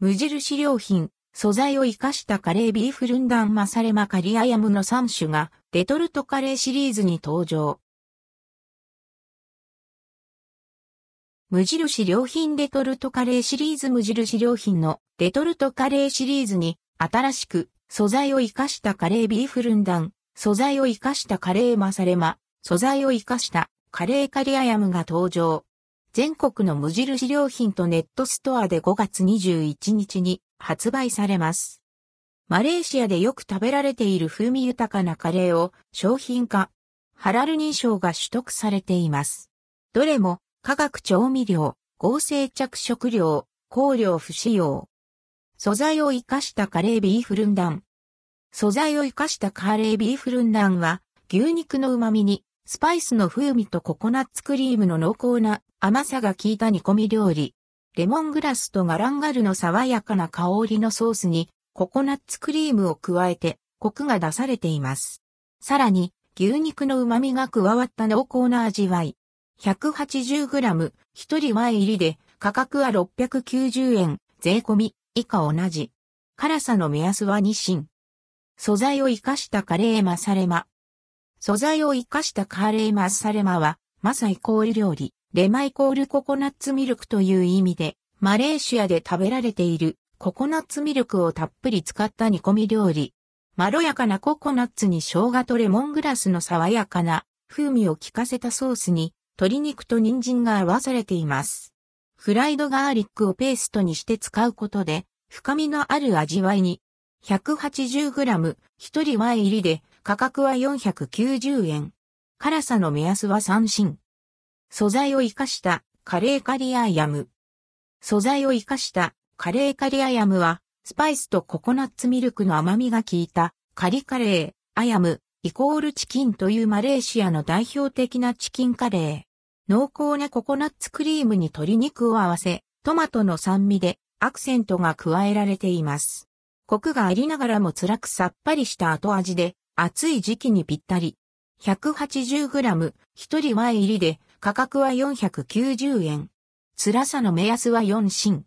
無印良品、素材を活かしたカレービーフルンダンマサレマカリアヤムの3種がレトルトカレーシリーズに登場。無印良品レトルトカレーシリーズ無印良品のレトルトカレーシリーズに新しく素材を活かしたカレービーフルンダン、素材を活かしたカレーマサレマ、素材を活かしたカレーカリアヤムが登場。全国の無印良品とネットストアで5月21日に発売されます。マレーシアでよく食べられている風味豊かなカレーを商品化、ハラル認証が取得されています。どれも化学調味料、合成着色料、香料不使用。素材を活かしたカレービーフルンダン。素材を活かしたカレービーフルンダンは、牛肉の旨味に、スパイスの風味とココナッツクリームの濃厚な甘さが効いた煮込み料理。レモングラスとガランガルの爽やかな香りのソースに、ココナッツクリームを加えて、コクが出されています。さらに、牛肉の旨味が加わった濃厚な味わい。180g、一人前入りで、価格は690円、税込み、以下同じ。辛さの目安は2芯。素材を活かしたカレーマサレマ。素材を活かしたカーレーマッサレマは、マサイコール料理、レマイコールココナッツミルクという意味で、マレーシアで食べられているココナッツミルクをたっぷり使った煮込み料理。まろやかなココナッツに生姜とレモングラスの爽やかな風味を効かせたソースに鶏肉と人参が合わされています。フライドガーリックをペーストにして使うことで、深みのある味わいに、180g、一人前入りで、価格は490円。辛さの目安は3芯。素材を活かしたカレーカリアヤム。素材を活かしたカレーカリアヤムは、スパイスとココナッツミルクの甘みが効いたカリカレー、アヤム、イコールチキンというマレーシアの代表的なチキンカレー。濃厚なココナッツクリームに鶏肉を合わせ、トマトの酸味でアクセントが加えられています。コクがありながらも辛くさっぱりした後味で、暑い時期にぴったり。180g、一人前入りで、価格は490円。辛さの目安は4芯。